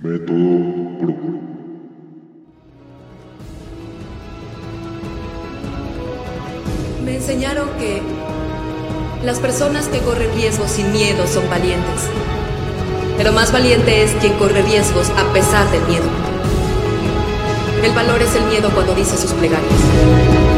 Método Pro. Me enseñaron que las personas que corren riesgos sin miedo son valientes. Pero más valiente es quien corre riesgos a pesar del miedo. El valor es el miedo cuando dice sus plegarias.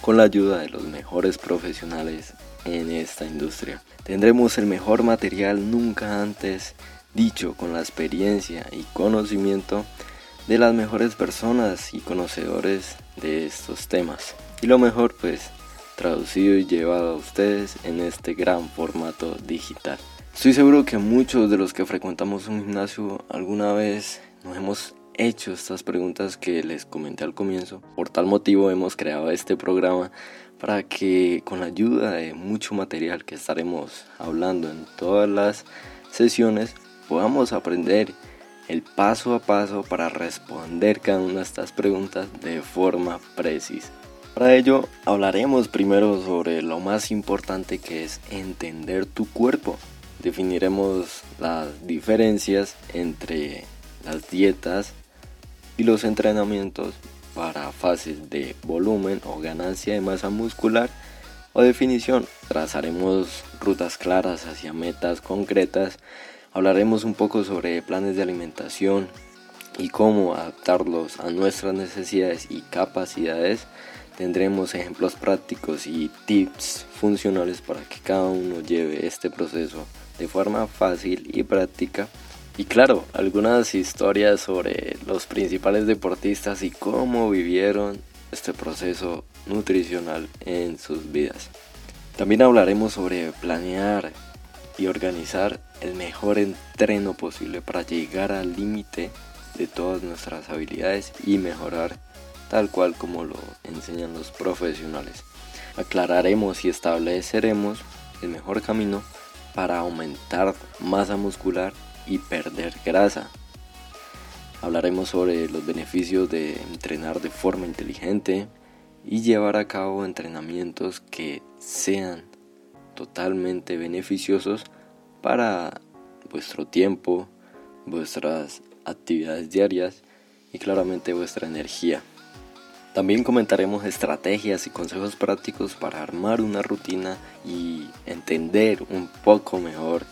con la ayuda de los mejores profesionales en esta industria. Tendremos el mejor material nunca antes dicho con la experiencia y conocimiento de las mejores personas y conocedores de estos temas. Y lo mejor pues traducido y llevado a ustedes en este gran formato digital. Estoy seguro que muchos de los que frecuentamos un gimnasio alguna vez nos hemos hecho estas preguntas que les comenté al comienzo. Por tal motivo hemos creado este programa para que con la ayuda de mucho material que estaremos hablando en todas las sesiones podamos aprender el paso a paso para responder cada una de estas preguntas de forma precisa. Para ello hablaremos primero sobre lo más importante que es entender tu cuerpo. Definiremos las diferencias entre las dietas y los entrenamientos para fases de volumen o ganancia de masa muscular o definición. Trazaremos rutas claras hacia metas concretas. Hablaremos un poco sobre planes de alimentación y cómo adaptarlos a nuestras necesidades y capacidades. Tendremos ejemplos prácticos y tips funcionales para que cada uno lleve este proceso de forma fácil y práctica y claro, algunas historias sobre los principales deportistas y cómo vivieron este proceso nutricional en sus vidas. También hablaremos sobre planear y organizar el mejor entreno posible para llegar al límite de todas nuestras habilidades y mejorar tal cual como lo enseñan los profesionales. Aclararemos y estableceremos el mejor camino para aumentar masa muscular y perder grasa. Hablaremos sobre los beneficios de entrenar de forma inteligente y llevar a cabo entrenamientos que sean totalmente beneficiosos para vuestro tiempo, vuestras actividades diarias y claramente vuestra energía. También comentaremos estrategias y consejos prácticos para armar una rutina y entender un poco mejor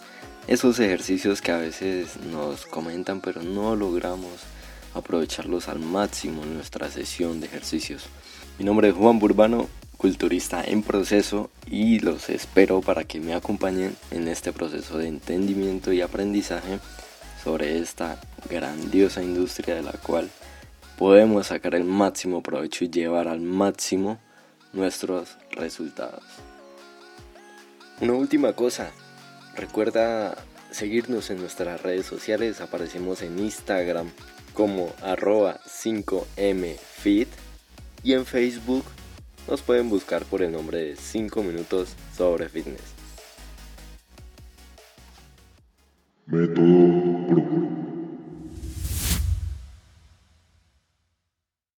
esos ejercicios que a veces nos comentan pero no logramos aprovecharlos al máximo en nuestra sesión de ejercicios. Mi nombre es Juan Burbano, culturista en proceso y los espero para que me acompañen en este proceso de entendimiento y aprendizaje sobre esta grandiosa industria de la cual podemos sacar el máximo provecho y llevar al máximo nuestros resultados. Una última cosa, Recuerda seguirnos en nuestras redes sociales, aparecemos en Instagram como arroba 5mfit y en Facebook nos pueden buscar por el nombre de 5 minutos sobre fitness. Método.